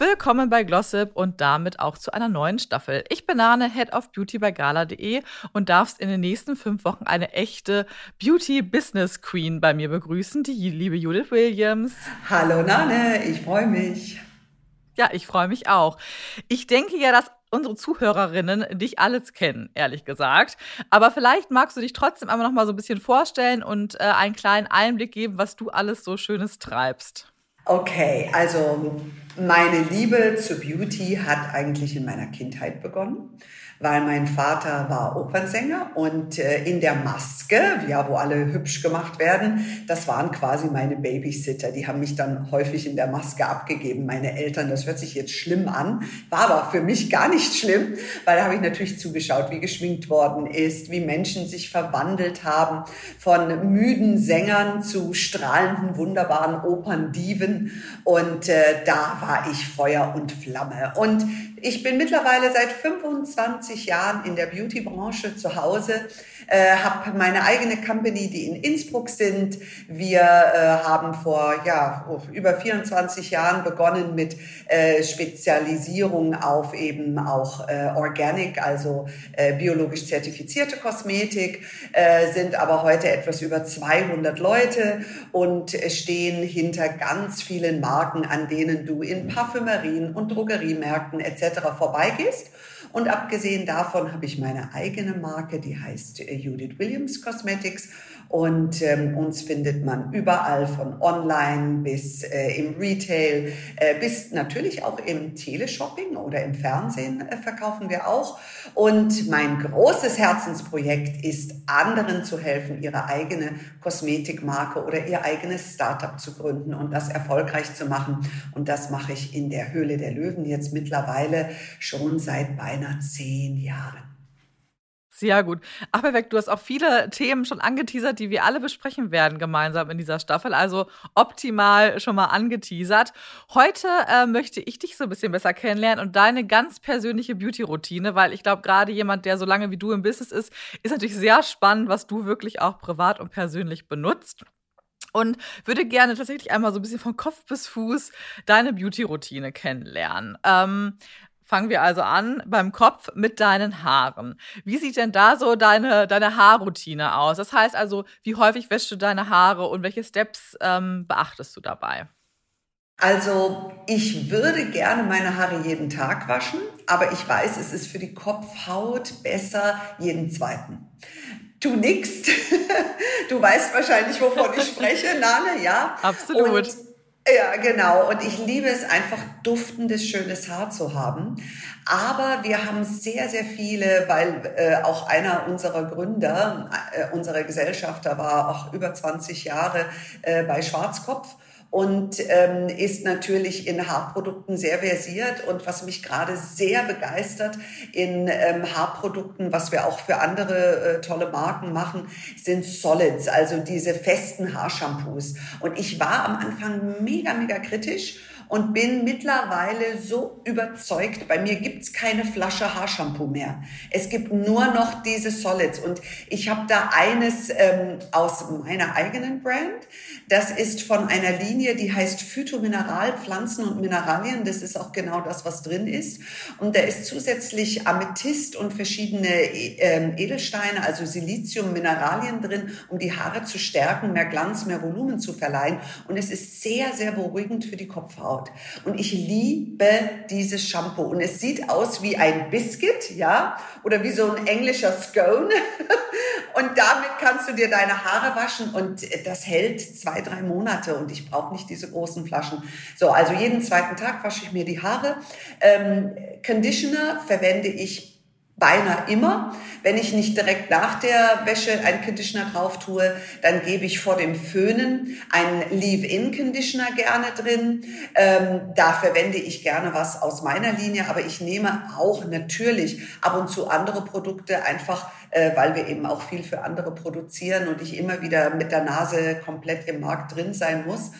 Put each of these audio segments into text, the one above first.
Willkommen bei Glossip und damit auch zu einer neuen Staffel. Ich bin Nane, Head of Beauty bei gala.de und darfst in den nächsten fünf Wochen eine echte Beauty Business Queen bei mir begrüßen, die liebe Judith Williams. Hallo Nane, ich freue mich. Ja, ich freue mich auch. Ich denke ja, dass unsere Zuhörerinnen dich alles kennen, ehrlich gesagt. Aber vielleicht magst du dich trotzdem einmal noch mal so ein bisschen vorstellen und äh, einen kleinen Einblick geben, was du alles so Schönes treibst. Okay, also meine Liebe zu Beauty hat eigentlich in meiner Kindheit begonnen weil mein Vater war Opernsänger und äh, in der Maske, ja, wo alle hübsch gemacht werden, das waren quasi meine Babysitter. Die haben mich dann häufig in der Maske abgegeben, meine Eltern. Das hört sich jetzt schlimm an, war aber für mich gar nicht schlimm, weil da habe ich natürlich zugeschaut, wie geschminkt worden ist, wie Menschen sich verwandelt haben von müden Sängern zu strahlenden, wunderbaren Operndiven. Und äh, da war ich Feuer und Flamme. Und ich bin mittlerweile seit 25 Jahren in der Beauty-Branche zu Hause, äh, habe meine eigene Company, die in Innsbruck sind. Wir äh, haben vor ja, über 24 Jahren begonnen mit äh, Spezialisierung auf eben auch äh, Organic, also äh, biologisch zertifizierte Kosmetik, äh, sind aber heute etwas über 200 Leute und stehen hinter ganz vielen Marken, an denen du in Parfümerien und Drogeriemärkten etc. vorbeigehst. Und abgesehen davon habe ich meine eigene Marke, die heißt äh, Judith Williams Cosmetics. Und ähm, uns findet man überall von online bis äh, im Retail, äh, bis natürlich auch im Teleshopping oder im Fernsehen äh, verkaufen wir auch. Und mein großes Herzensprojekt ist, anderen zu helfen, ihre eigene Kosmetikmarke oder ihr eigenes Startup zu gründen und das erfolgreich zu machen. Und das mache ich in der Höhle der Löwen jetzt mittlerweile schon seit beinahe zehn Jahren. Sehr gut. Perfekt. Du hast auch viele Themen schon angeteasert, die wir alle besprechen werden gemeinsam in dieser Staffel. Also optimal schon mal angeteasert. Heute äh, möchte ich dich so ein bisschen besser kennenlernen und deine ganz persönliche Beauty-Routine, weil ich glaube, gerade jemand, der so lange wie du im Business ist, ist natürlich sehr spannend, was du wirklich auch privat und persönlich benutzt und würde gerne tatsächlich einmal so ein bisschen von Kopf bis Fuß deine Beauty-Routine kennenlernen. Ähm, Fangen wir also an beim Kopf mit deinen Haaren. Wie sieht denn da so deine, deine Haarroutine aus? Das heißt also, wie häufig wäschst du deine Haare und welche Steps ähm, beachtest du dabei? Also ich würde gerne meine Haare jeden Tag waschen, aber ich weiß, es ist für die Kopfhaut besser jeden zweiten. Tu nix. Du weißt wahrscheinlich, wovon ich spreche, Nane, ja? Absolut. Und ja, genau. Und ich liebe es einfach, duftendes, schönes Haar zu haben. Aber wir haben sehr, sehr viele, weil äh, auch einer unserer Gründer, äh, unserer Gesellschafter war auch über 20 Jahre äh, bei Schwarzkopf und ähm, ist natürlich in Haarprodukten sehr versiert. Und was mich gerade sehr begeistert in ähm, Haarprodukten, was wir auch für andere äh, tolle Marken machen, sind Solids, also diese festen Haarshampoos. Und ich war am Anfang mega, mega kritisch und bin mittlerweile so überzeugt, bei mir gibt's keine Flasche Haarshampoo mehr. Es gibt nur noch diese Solids und ich habe da eines ähm, aus meiner eigenen Brand. Das ist von einer Linie, die heißt Phytomineral, Pflanzen und Mineralien. Das ist auch genau das, was drin ist. Und da ist zusätzlich Amethyst und verschiedene ähm, Edelsteine, also Silizium, Mineralien drin, um die Haare zu stärken, mehr Glanz, mehr Volumen zu verleihen. Und es ist sehr, sehr beruhigend für die Kopfhaut. Haut. Und ich liebe dieses Shampoo. Und es sieht aus wie ein Biscuit, ja, oder wie so ein englischer Scone. Und damit kannst du dir deine Haare waschen und das hält zwei, drei Monate und ich brauche nicht diese großen Flaschen. So, also jeden zweiten Tag wasche ich mir die Haare. Ähm, Conditioner verwende ich beinahe immer. Wenn ich nicht direkt nach der Wäsche einen Conditioner drauf tue, dann gebe ich vor dem Föhnen einen Leave-In-Conditioner gerne drin. Ähm, da verwende ich gerne was aus meiner Linie, aber ich nehme auch natürlich ab und zu andere Produkte einfach, äh, weil wir eben auch viel für andere produzieren und ich immer wieder mit der Nase komplett im Markt drin sein muss.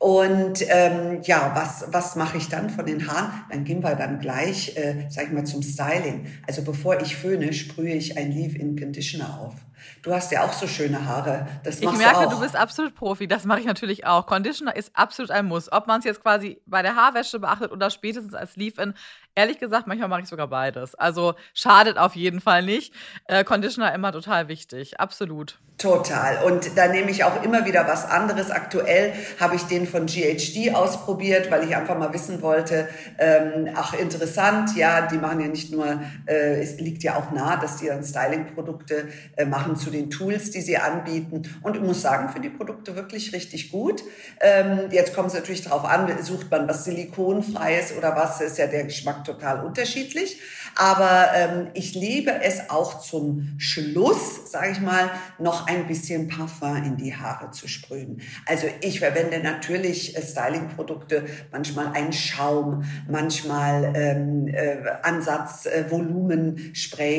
Und ähm, ja, was, was mache ich dann von den Haaren? Dann gehen wir dann gleich, äh, sag ich mal, zum Styling. Also bevor ich föhne, sprühe ich ein Leave-In-Conditioner auf. Du hast ja auch so schöne Haare. Das machst ich merke, du, du bist absolut Profi. Das mache ich natürlich auch. Conditioner ist absolut ein Muss. Ob man es jetzt quasi bei der Haarwäsche beachtet oder spätestens als Leave-In. Ehrlich gesagt, manchmal mache ich sogar beides. Also schadet auf jeden Fall nicht. Äh, Conditioner immer total wichtig. Absolut. Total. Und da nehme ich auch immer wieder was anderes. Aktuell habe ich den von GHD ausprobiert, weil ich einfach mal wissen wollte, ähm, ach interessant, ja, die machen ja nicht nur, äh, es liegt ja auch nah, dass die dann Styling-Produkte äh, machen zu den Tools, die sie anbieten. Und ich muss sagen, für die Produkte wirklich richtig gut. Ähm, jetzt kommt es natürlich darauf an, sucht man was Silikonfreies oder was, ist ja der Geschmack total unterschiedlich. Aber ähm, ich liebe es auch zum Schluss, sage ich mal, noch ein bisschen Parfum in die Haare zu sprühen. Also ich verwende natürlich äh, Styling-Produkte, manchmal ein Schaum, manchmal ähm, äh, Ansatz, äh,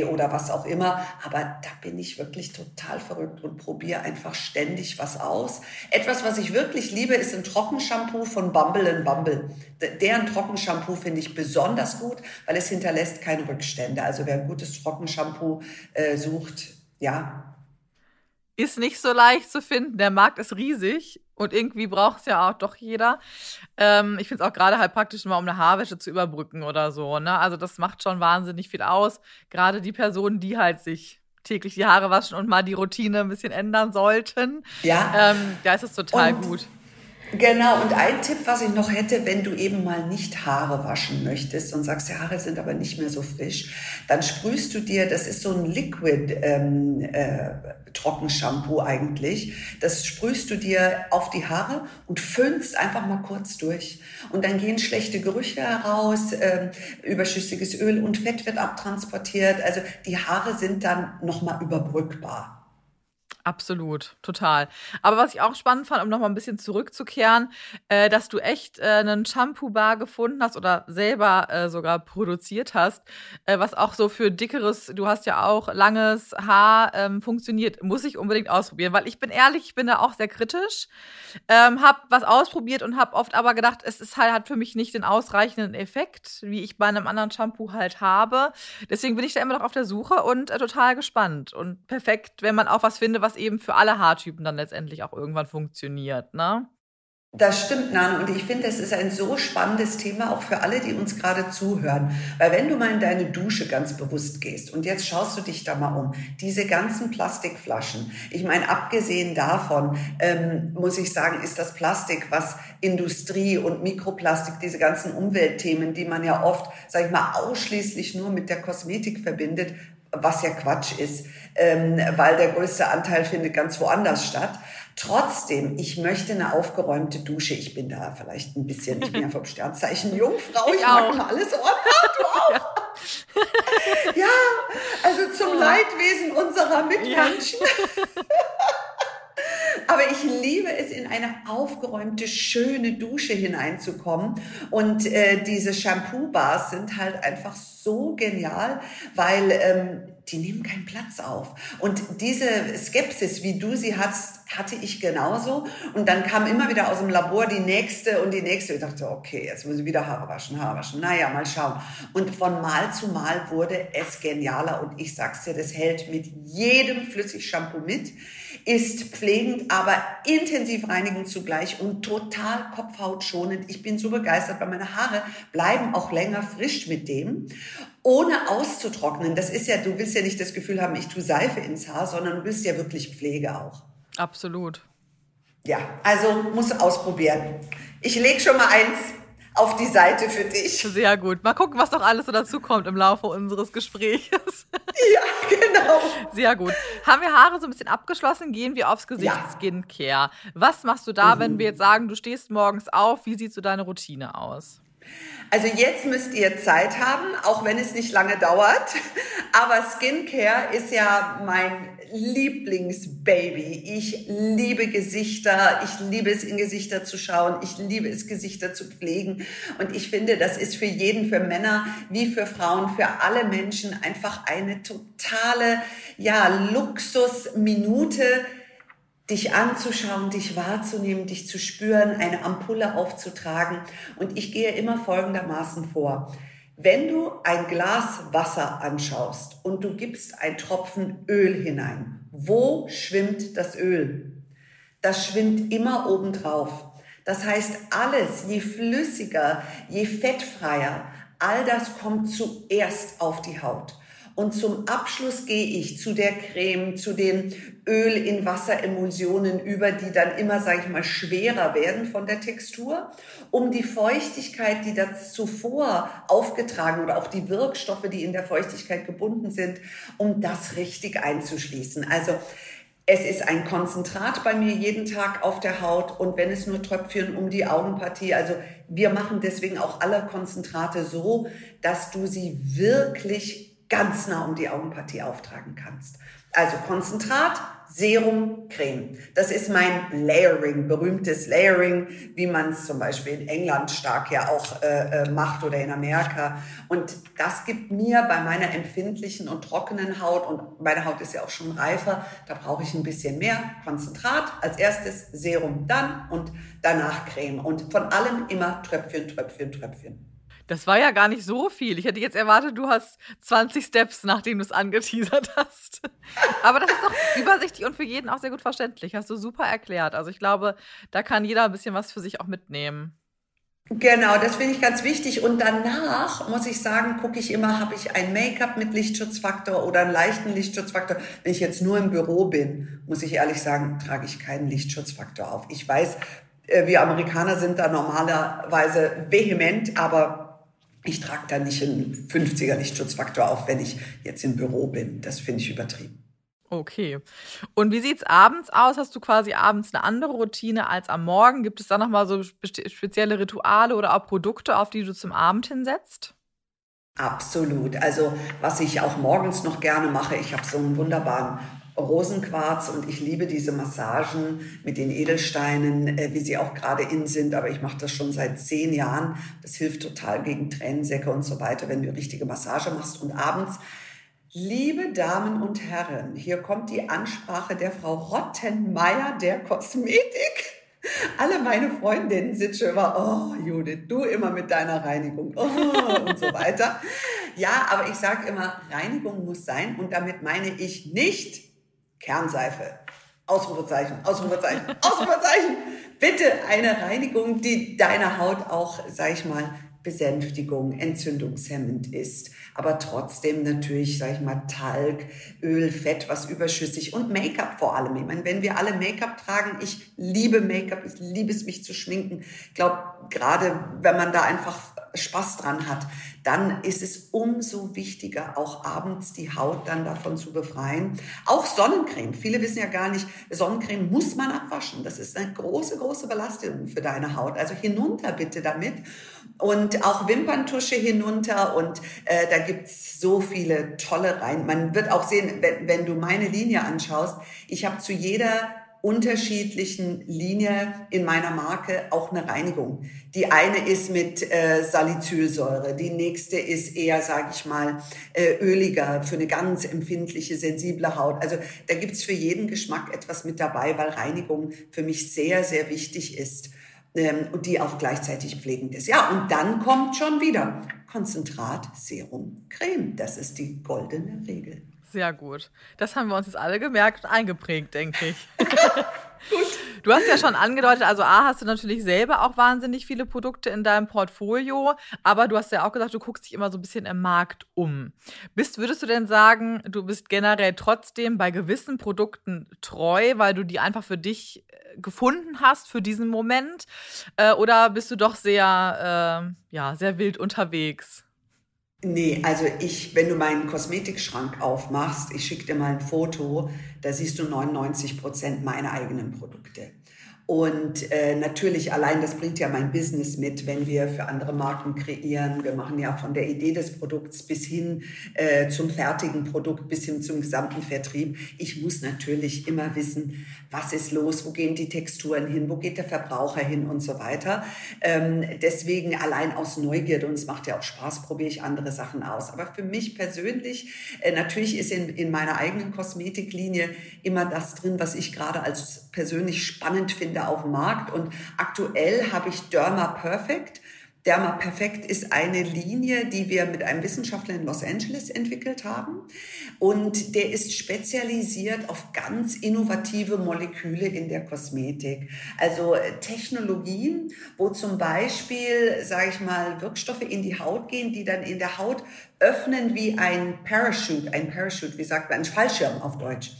oder was auch immer. Aber da bin ich wirklich total verrückt und probiere einfach ständig was aus. Etwas, was ich wirklich liebe, ist ein Trockenshampoo von Bumble Bumble. Deren Trockenshampoo finde ich besonders gut, weil es hinterlässt keine Rückstände. Also wer ein gutes Trockenshampoo äh, sucht, ja. Ist nicht so leicht zu finden. Der Markt ist riesig und irgendwie braucht es ja auch doch jeder. Ähm, ich finde es auch gerade halt praktisch mal, um eine Haarwäsche zu überbrücken oder so. Ne? Also das macht schon wahnsinnig viel aus. Gerade die Personen, die halt sich täglich die Haare waschen und mal die Routine ein bisschen ändern sollten. Ja. Ähm, da ist es total und gut. Genau, und ein Tipp, was ich noch hätte, wenn du eben mal nicht Haare waschen möchtest und sagst, die Haare sind aber nicht mehr so frisch, dann sprühst du dir, das ist so ein Liquid ähm, äh, Trockenshampoo eigentlich, das sprühst du dir auf die Haare und föhnst einfach mal kurz durch. Und dann gehen schlechte Gerüche heraus, äh, überschüssiges Öl und Fett wird abtransportiert. Also die Haare sind dann nochmal überbrückbar. Absolut, total. Aber was ich auch spannend fand, um nochmal ein bisschen zurückzukehren, äh, dass du echt äh, einen Shampoo-Bar gefunden hast oder selber äh, sogar produziert hast, äh, was auch so für dickeres, du hast ja auch langes Haar ähm, funktioniert, muss ich unbedingt ausprobieren, weil ich bin ehrlich, ich bin da auch sehr kritisch, ähm, hab was ausprobiert und hab oft aber gedacht, es ist halt, hat für mich nicht den ausreichenden Effekt, wie ich bei einem anderen Shampoo halt habe. Deswegen bin ich da immer noch auf der Suche und äh, total gespannt und perfekt, wenn man auch was findet, was was eben für alle Haartypen dann letztendlich auch irgendwann funktioniert, ne? Das stimmt, Nano. Und ich finde, es ist ein so spannendes Thema auch für alle, die uns gerade zuhören. Weil wenn du mal in deine Dusche ganz bewusst gehst und jetzt schaust du dich da mal um, diese ganzen Plastikflaschen. Ich meine, abgesehen davon, ähm, muss ich sagen, ist das Plastik, was Industrie und Mikroplastik, diese ganzen Umweltthemen, die man ja oft, sag ich mal, ausschließlich nur mit der Kosmetik verbindet, was ja Quatsch ist, ähm, weil der größte Anteil findet ganz woanders statt. Trotzdem, ich möchte eine aufgeräumte Dusche. Ich bin da vielleicht ein bisschen, ich bin ja vom Sternzeichen Jungfrau, ich, ich mag mal alles ordnen, du auch. Ja. ja, also zum Leidwesen unserer Mitmenschen. Ja. Aber ich liebe es, in eine aufgeräumte, schöne Dusche hineinzukommen. Und äh, diese Shampoo-Bars sind halt einfach so genial, weil ähm, die nehmen keinen Platz auf. Und diese Skepsis, wie du sie hast, hatte ich genauso. Und dann kam immer wieder aus dem Labor die nächste und die nächste. Ich dachte, okay, jetzt muss ich wieder Haare waschen, Haare waschen. Naja, mal schauen. Und von Mal zu Mal wurde es genialer. Und ich sag's dir, das hält mit jedem Flüssigshampoo mit ist pflegend, aber intensiv reinigend zugleich und total kopfhautschonend. Ich bin so begeistert, weil meine Haare bleiben auch länger frisch mit dem, ohne auszutrocknen. Das ist ja, du willst ja nicht das Gefühl haben, ich tue Seife ins Haar, sondern du willst ja wirklich Pflege auch. Absolut. Ja, also muss ausprobieren. Ich lege schon mal eins auf die Seite für dich. Sehr gut. Mal gucken, was noch alles so dazu kommt im Laufe unseres Gesprächs. Ja, genau. Sehr gut. Haben wir Haare so ein bisschen abgeschlossen? Gehen wir aufs Gesicht ja. Skincare. Was machst du da, mhm. wenn wir jetzt sagen, du stehst morgens auf? Wie sieht so deine Routine aus? Also jetzt müsst ihr Zeit haben, auch wenn es nicht lange dauert. Aber Skincare ist ja mein Lieblingsbaby. Ich liebe Gesichter. Ich liebe es, in Gesichter zu schauen. Ich liebe es, Gesichter zu pflegen. Und ich finde, das ist für jeden, für Männer wie für Frauen, für alle Menschen einfach eine totale, ja, Luxusminute dich anzuschauen, dich wahrzunehmen, dich zu spüren, eine Ampulle aufzutragen. Und ich gehe immer folgendermaßen vor. Wenn du ein Glas Wasser anschaust und du gibst ein Tropfen Öl hinein, wo schwimmt das Öl? Das schwimmt immer obendrauf. Das heißt, alles, je flüssiger, je fettfreier, all das kommt zuerst auf die Haut. Und zum Abschluss gehe ich zu der Creme, zu den Öl in Wasseremulsionen über, die dann immer, sage ich mal, schwerer werden von der Textur, um die Feuchtigkeit, die da zuvor aufgetragen oder auch die Wirkstoffe, die in der Feuchtigkeit gebunden sind, um das richtig einzuschließen. Also es ist ein Konzentrat bei mir jeden Tag auf der Haut und wenn es nur Tröpfchen um die Augenpartie, also wir machen deswegen auch alle Konzentrate so, dass du sie wirklich ganz nah um die Augenpartie auftragen kannst. Also Konzentrat, Serum, Creme. Das ist mein Layering, berühmtes Layering, wie man es zum Beispiel in England stark ja auch äh, äh, macht oder in Amerika. Und das gibt mir bei meiner empfindlichen und trockenen Haut, und meine Haut ist ja auch schon reifer, da brauche ich ein bisschen mehr Konzentrat. Als erstes Serum dann und danach Creme. Und von allem immer Tröpfchen, Tröpfchen, Tröpfchen. Das war ja gar nicht so viel. Ich hätte jetzt erwartet, du hast 20 Steps, nachdem du es angeteasert hast. Aber das ist doch übersichtlich und für jeden auch sehr gut verständlich. Hast du super erklärt. Also ich glaube, da kann jeder ein bisschen was für sich auch mitnehmen. Genau, das finde ich ganz wichtig. Und danach muss ich sagen, gucke ich immer, habe ich ein Make-up mit Lichtschutzfaktor oder einen leichten Lichtschutzfaktor. Wenn ich jetzt nur im Büro bin, muss ich ehrlich sagen, trage ich keinen Lichtschutzfaktor auf. Ich weiß, äh, wir Amerikaner sind da normalerweise vehement, aber ich trage da nicht einen 50er Lichtschutzfaktor auf, wenn ich jetzt im Büro bin. Das finde ich übertrieben. Okay. Und wie sieht es abends aus? Hast du quasi abends eine andere Routine als am Morgen? Gibt es da nochmal so spezielle Rituale oder auch Produkte, auf die du zum Abend hinsetzt? Absolut. Also was ich auch morgens noch gerne mache, ich habe so einen wunderbaren Rosenquarz und ich liebe diese Massagen mit den Edelsteinen, äh, wie sie auch gerade in sind. Aber ich mache das schon seit zehn Jahren. Das hilft total gegen Tränensäcke und so weiter, wenn du richtige Massage machst. Und abends, liebe Damen und Herren, hier kommt die Ansprache der Frau Rottenmeier der Kosmetik. Alle meine Freundinnen sind schon immer, oh Judith, du immer mit deiner Reinigung oh, und so weiter. Ja, aber ich sage immer, Reinigung muss sein und damit meine ich nicht Kernseife. Ausrufezeichen, Ausrufezeichen, Ausrufezeichen. Bitte eine Reinigung, die deine Haut auch, sag ich mal, Besänftigung, entzündungshemmend ist, aber trotzdem natürlich, sag ich mal, Talg, Öl, Fett, was überschüssig und Make-up vor allem. Ich meine, wenn wir alle Make-up tragen, ich liebe Make-up, ich liebe es, mich zu schminken. Ich glaube, gerade wenn man da einfach Spaß dran hat, dann ist es umso wichtiger, auch abends die Haut dann davon zu befreien. Auch Sonnencreme. Viele wissen ja gar nicht, Sonnencreme muss man abwaschen. Das ist eine große, große Belastung für deine Haut. Also hinunter bitte damit. Und auch Wimperntusche hinunter. Und äh, da gibt's so viele tolle rein. Man wird auch sehen, wenn, wenn du meine Linie anschaust, ich habe zu jeder unterschiedlichen Linie in meiner Marke auch eine Reinigung. Die eine ist mit äh, Salicylsäure, die nächste ist eher, sage ich mal, äh, öliger für eine ganz empfindliche, sensible Haut. Also da gibt's für jeden Geschmack etwas mit dabei, weil Reinigung für mich sehr, sehr wichtig ist ähm, und die auch gleichzeitig pflegend ist. Ja, und dann kommt schon wieder Konzentrat, Serum, Creme. Das ist die goldene Regel. Sehr gut. Das haben wir uns jetzt alle gemerkt und eingeprägt, denke ich. gut. Du hast ja schon angedeutet, also A, hast du natürlich selber auch wahnsinnig viele Produkte in deinem Portfolio, aber du hast ja auch gesagt, du guckst dich immer so ein bisschen im Markt um. Bist, würdest du denn sagen, du bist generell trotzdem bei gewissen Produkten treu, weil du die einfach für dich äh, gefunden hast für diesen Moment? Äh, oder bist du doch sehr, äh, ja, sehr wild unterwegs? Nee, also ich, wenn du meinen Kosmetikschrank aufmachst, ich schicke dir mal ein Foto, da siehst du 99 Prozent meiner eigenen Produkte. Und äh, natürlich allein, das bringt ja mein Business mit, wenn wir für andere Marken kreieren. Wir machen ja von der Idee des Produkts bis hin äh, zum fertigen Produkt, bis hin zum gesamten Vertrieb. Ich muss natürlich immer wissen, was ist los, wo gehen die Texturen hin, wo geht der Verbraucher hin und so weiter. Ähm, deswegen allein aus Neugierde, und es macht ja auch Spaß, probiere ich andere Sachen aus. Aber für mich persönlich, äh, natürlich ist in, in meiner eigenen Kosmetiklinie immer das drin, was ich gerade als persönlich spannend finde auf dem Markt. Und aktuell habe ich Derma Perfect. Derma Perfect ist eine Linie, die wir mit einem Wissenschaftler in Los Angeles entwickelt haben. Und der ist spezialisiert auf ganz innovative Moleküle in der Kosmetik. Also äh, Technologien, wo zum Beispiel, sage ich mal, Wirkstoffe in die Haut gehen, die dann in der Haut öffnen wie ein Parachute, ein Parachute, wie sagt man, ein Fallschirm auf Deutsch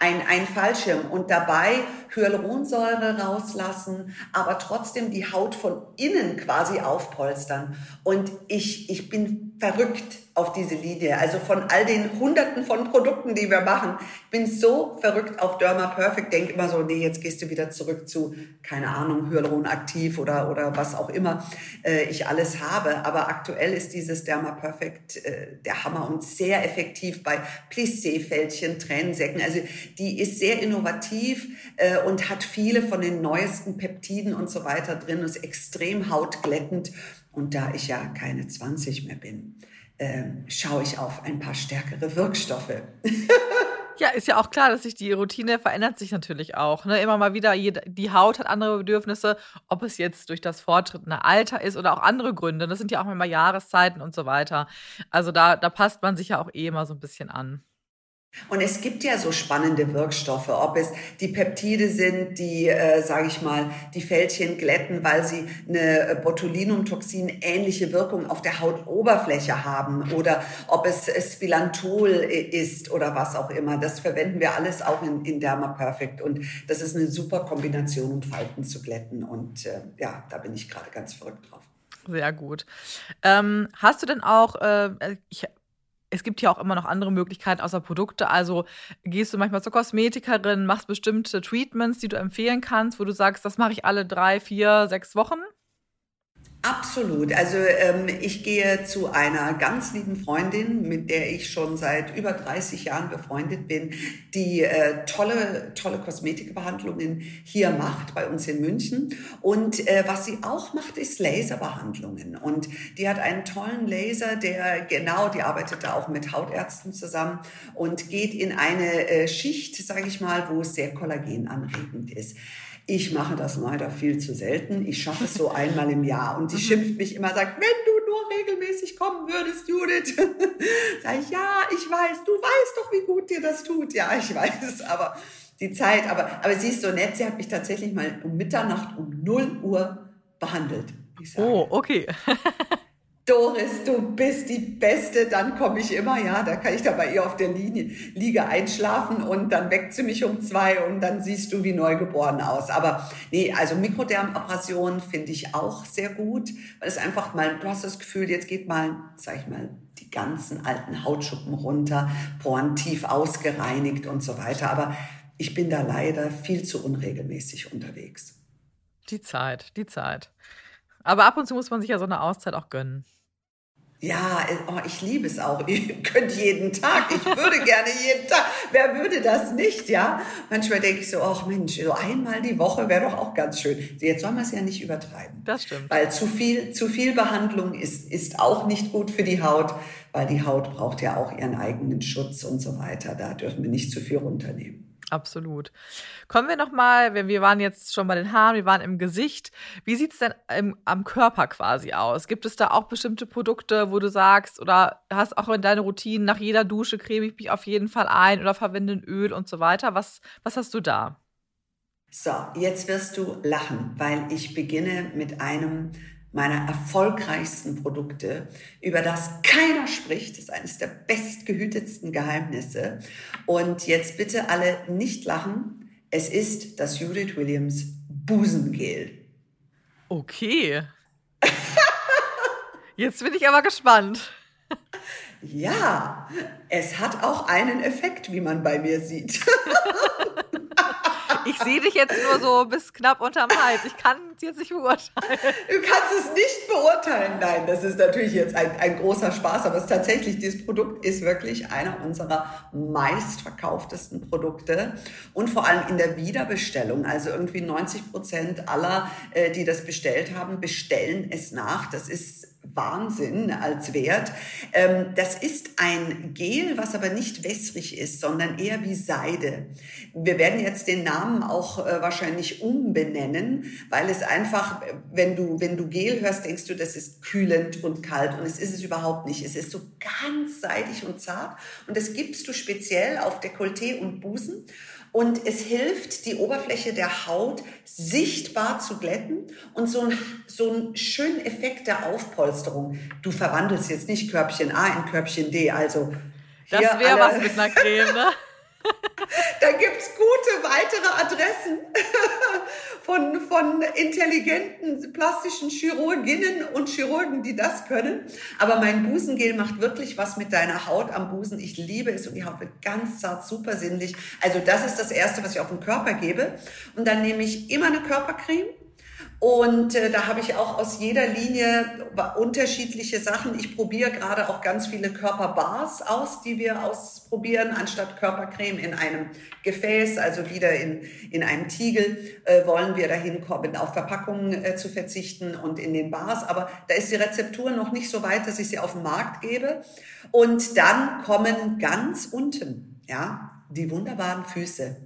ein, ein Fallschirm und dabei Hyaluronsäure rauslassen, aber trotzdem die Haut von innen quasi aufpolstern. Und ich, ich bin verrückt auf diese Linie. Also von all den Hunderten von Produkten, die wir machen. Bin so verrückt auf Derma Perfect, denke immer so, nee, jetzt gehst du wieder zurück zu, keine Ahnung, Hyaluron aktiv oder, oder was auch immer äh, ich alles habe. Aber aktuell ist dieses Derma Perfect äh, der Hammer und sehr effektiv bei Plissé-Fältchen, Tränensäcken. Also die ist sehr innovativ äh, und hat viele von den neuesten Peptiden und so weiter drin, ist extrem hautglättend. Und da ich ja keine 20 mehr bin, ähm, schaue ich auf ein paar stärkere Wirkstoffe. Ja, ist ja auch klar, dass sich die Routine verändert sich natürlich auch. Ne? Immer mal wieder, die Haut hat andere Bedürfnisse, ob es jetzt durch das fortschrittende Alter ist oder auch andere Gründe. Das sind ja auch immer Jahreszeiten und so weiter. Also da, da passt man sich ja auch eh immer so ein bisschen an. Und es gibt ja so spannende Wirkstoffe, ob es die Peptide sind, die, äh, sage ich mal, die Fältchen glätten, weil sie eine Botulinumtoxin ähnliche Wirkung auf der Hautoberfläche haben oder ob es Spilantol ist oder was auch immer. Das verwenden wir alles auch in, in Derma Perfect und das ist eine super Kombination, um Falten zu glätten und äh, ja, da bin ich gerade ganz verrückt drauf. Sehr gut. Ähm, hast du denn auch, äh, ich es gibt ja auch immer noch andere Möglichkeiten außer Produkte. Also gehst du manchmal zur Kosmetikerin, machst bestimmte Treatments, die du empfehlen kannst, wo du sagst, das mache ich alle drei, vier, sechs Wochen? Absolut. Also ähm, ich gehe zu einer ganz lieben Freundin, mit der ich schon seit über 30 Jahren befreundet bin, die äh, tolle, tolle Kosmetikbehandlungen hier macht bei uns in München. Und äh, was sie auch macht, ist Laserbehandlungen. Und die hat einen tollen Laser, der genau, die arbeitet da auch mit Hautärzten zusammen und geht in eine äh, Schicht, sage ich mal, wo es sehr kollagenanregend ist. Ich mache das leider viel zu selten. Ich schaffe es so einmal im Jahr. Und die mhm. schimpft mich immer, sagt, wenn du nur regelmäßig kommen würdest, Judith. Sag ich, ja, ich weiß, du weißt doch, wie gut dir das tut. Ja, ich weiß, aber die Zeit, aber, aber sie ist so nett, sie hat mich tatsächlich mal um Mitternacht um 0 Uhr behandelt. Oh, okay. Doris, du bist die Beste, dann komme ich immer, ja, da kann ich da bei ihr auf der Linie, Liege einschlafen und dann weckt sie mich um zwei und dann siehst du wie neugeboren aus. Aber nee, also Mikrodermabrasion finde ich auch sehr gut, weil es einfach mal, du hast das Gefühl, jetzt geht mal, sag ich mal, die ganzen alten Hautschuppen runter, Poren tief ausgereinigt und so weiter. Aber ich bin da leider viel zu unregelmäßig unterwegs. Die Zeit, die Zeit. Aber ab und zu muss man sich ja so eine Auszeit auch gönnen. Ja, äh, oh, ich liebe es auch. Ihr könnt jeden Tag. Ich würde gerne jeden Tag. Wer würde das nicht, ja? Manchmal denke ich so, ach Mensch, so einmal die Woche wäre doch auch ganz schön. Jetzt soll man es ja nicht übertreiben. Das stimmt. Weil zu viel, zu viel Behandlung ist, ist auch nicht gut für die Haut, weil die Haut braucht ja auch ihren eigenen Schutz und so weiter. Da dürfen wir nicht zu viel runternehmen. Absolut. Kommen wir nochmal, wir waren jetzt schon bei den Haaren, wir waren im Gesicht. Wie sieht es denn im, am Körper quasi aus? Gibt es da auch bestimmte Produkte, wo du sagst, oder hast auch in deine Routinen, nach jeder Dusche creme ich mich auf jeden Fall ein oder verwende ein Öl und so weiter? Was, was hast du da? So, jetzt wirst du lachen, weil ich beginne mit einem meiner erfolgreichsten Produkte, über das keiner spricht. Das ist eines der bestgehütetsten Geheimnisse. Und jetzt bitte alle nicht lachen. Es ist das Judith Williams Busengel. Okay. Jetzt bin ich aber gespannt. Ja, es hat auch einen Effekt, wie man bei mir sieht. Ich sehe dich jetzt nur so bis knapp unterm Hals. Ich kann es jetzt nicht beurteilen. Du kannst es nicht beurteilen. Nein, das ist natürlich jetzt ein, ein großer Spaß, aber es ist tatsächlich, dieses Produkt ist wirklich einer unserer meistverkauftesten Produkte und vor allem in der Wiederbestellung. Also irgendwie 90 Prozent aller, äh, die das bestellt haben, bestellen es nach. Das ist Wahnsinn als Wert. Ähm, das ist ein Gel, was aber nicht wässrig ist, sondern eher wie Seide. Wir werden jetzt den Namen auch äh, wahrscheinlich umbenennen, weil es einfach, wenn du, wenn du Gel hörst, denkst du, das ist kühlend und kalt und es ist es überhaupt nicht. Es ist so ganz seidig und zart und das gibst du speziell auf Dekolleté und Busen und es hilft, die Oberfläche der Haut sichtbar zu glätten und so, ein, so einen schönen Effekt der Aufpolsterung. Du verwandelst jetzt nicht Körbchen A in Körbchen D, also. Das wäre was mit einer Creme, ne? da gibt's gute weitere Adressen von, von intelligenten plastischen Chirurginnen und Chirurgen, die das können. Aber mein Busengel macht wirklich was mit deiner Haut am Busen. Ich liebe es und die Haut wird ganz zart, super sinnlich. Also das ist das Erste, was ich auf den Körper gebe. Und dann nehme ich immer eine Körpercreme und äh, da habe ich auch aus jeder Linie unterschiedliche Sachen. Ich probiere gerade auch ganz viele Körperbars aus, die wir ausprobieren, anstatt Körpercreme in einem Gefäß, also wieder in, in einem Tiegel, äh, wollen wir dahin kommen, auf Verpackungen äh, zu verzichten und in den Bars. Aber da ist die Rezeptur noch nicht so weit, dass ich sie auf den Markt gebe. Und dann kommen ganz unten, ja, die wunderbaren Füße.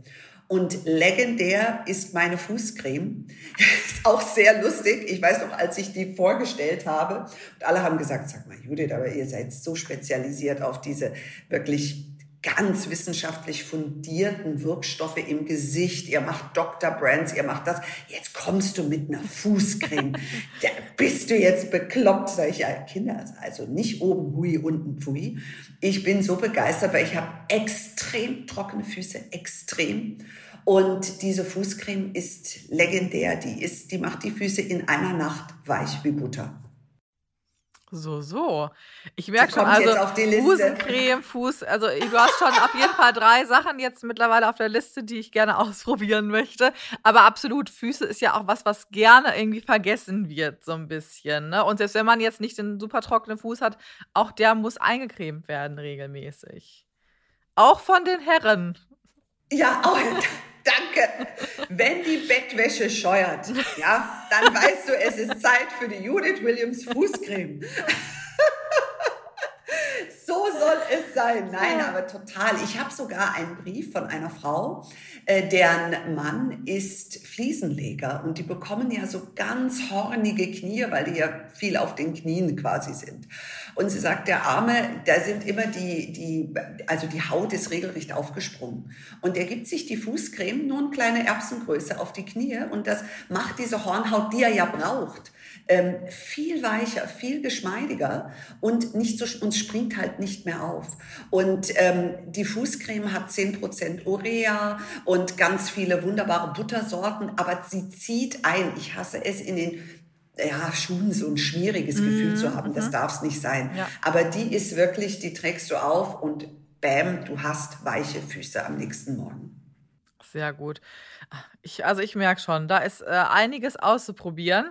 Und legendär ist meine Fußcreme. ist auch sehr lustig. Ich weiß noch, als ich die vorgestellt habe, und alle haben gesagt, sag mal, Judith, aber ihr seid so spezialisiert auf diese wirklich ganz wissenschaftlich fundierten Wirkstoffe im Gesicht. Ihr macht Dr. Brands, ihr macht das. Jetzt kommst du mit einer Fußcreme. da bist du jetzt bekloppt, sage ich. Ja, Kinder, also nicht oben hui, unten pfui. Ich bin so begeistert, weil ich habe extrem trockene Füße, extrem. Und diese Fußcreme ist legendär. Die ist, die macht die Füße in einer Nacht weich wie Butter. So, so. Ich merke schon, also Fußcreme, Fuß, also du hast schon auf jeden Fall drei Sachen jetzt mittlerweile auf der Liste, die ich gerne ausprobieren möchte. Aber absolut, Füße ist ja auch was, was gerne irgendwie vergessen wird, so ein bisschen. Ne? Und selbst wenn man jetzt nicht den super trockenen Fuß hat, auch der muss eingecremt werden regelmäßig. Auch von den Herren. Ja, auch. Danke. Wenn die Bettwäsche scheuert, ja, dann weißt du, es ist Zeit für die Judith Williams Fußcreme. So soll es sein. Nein, aber total. Ich habe sogar einen Brief von einer Frau, äh, deren Mann ist Fliesenleger und die bekommen ja so ganz hornige Knie, weil die ja viel auf den Knien quasi sind. Und sie sagt, der Arme, da sind immer die, die, also die Haut ist regelrecht aufgesprungen. Und er gibt sich die Fußcreme nur eine kleine Erbsengröße auf die Knie und das macht diese Hornhaut, die er ja braucht, ähm, viel weicher, viel geschmeidiger und nicht so, und springt halt nicht mehr auf. Und ähm, die Fußcreme hat 10% Urea und ganz viele wunderbare Buttersorten, aber sie zieht ein. Ich hasse es in den ja, Schuhen so ein schwieriges mhm. Gefühl zu haben. Das mhm. darf es nicht sein. Ja. Aber die ist wirklich, die trägst du auf und bam, du hast weiche Füße am nächsten Morgen. Sehr gut. Ich, also ich merke schon, da ist äh, einiges auszuprobieren.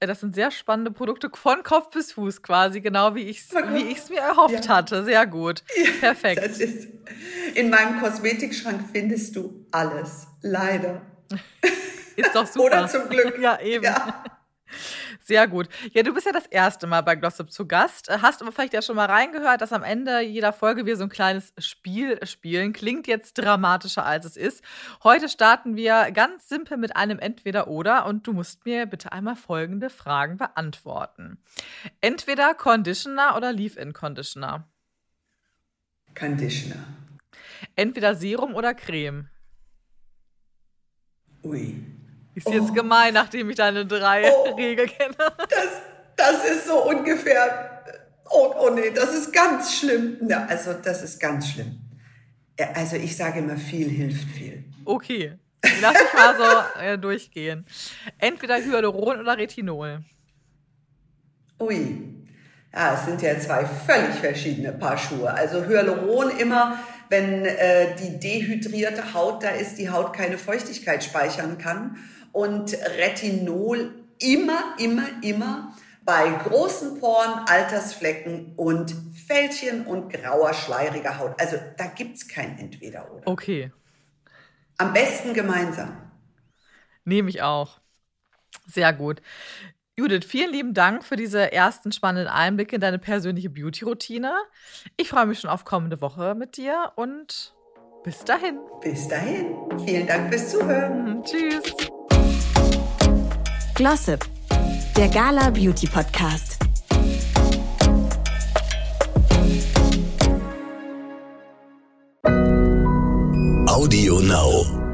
Äh, das sind sehr spannende Produkte von Kopf bis Fuß quasi, genau wie ich es wie mir erhofft ja. hatte. Sehr gut. Perfekt. Ist, in meinem Kosmetikschrank findest du alles. Leider. Ist doch super. Oder zum Glück. Ja, eben. Ja. Sehr gut. Ja, du bist ja das erste Mal bei Glossip zu Gast. Hast aber vielleicht ja schon mal reingehört, dass am Ende jeder Folge wir so ein kleines Spiel spielen. Klingt jetzt dramatischer, als es ist. Heute starten wir ganz simpel mit einem Entweder-Oder und du musst mir bitte einmal folgende Fragen beantworten. Entweder Conditioner oder Leave-In-Conditioner? Conditioner. Entweder Serum oder Creme? Ui. Ist oh. jetzt gemein, nachdem ich deine drei oh. Regel kenne. Das, das ist so ungefähr. Oh, oh nee, das ist ganz schlimm. Ja, also, das ist ganz schlimm. Also, ich sage immer, viel hilft viel. Okay. Lass ich mal so äh, durchgehen. Entweder Hyaluron oder Retinol. Ui. Ja, es sind ja zwei völlig verschiedene Paar Schuhe. Also Hyaluron immer wenn äh, die dehydrierte Haut da ist, die Haut keine Feuchtigkeit speichern kann. Und Retinol immer, immer, immer bei großen Poren, Altersflecken und Fältchen und grauer, schleieriger Haut. Also da gibt es kein Entweder-Oder. Okay. Am besten gemeinsam. Nehme ich auch. Sehr gut. Judith, vielen lieben Dank für diese ersten spannenden Einblicke in deine persönliche Beauty-Routine. Ich freue mich schon auf kommende Woche mit dir und bis dahin. Bis dahin. Vielen Dank fürs Zuhören. Tschüss. Glossip, der Gala Beauty Podcast. Audio Now.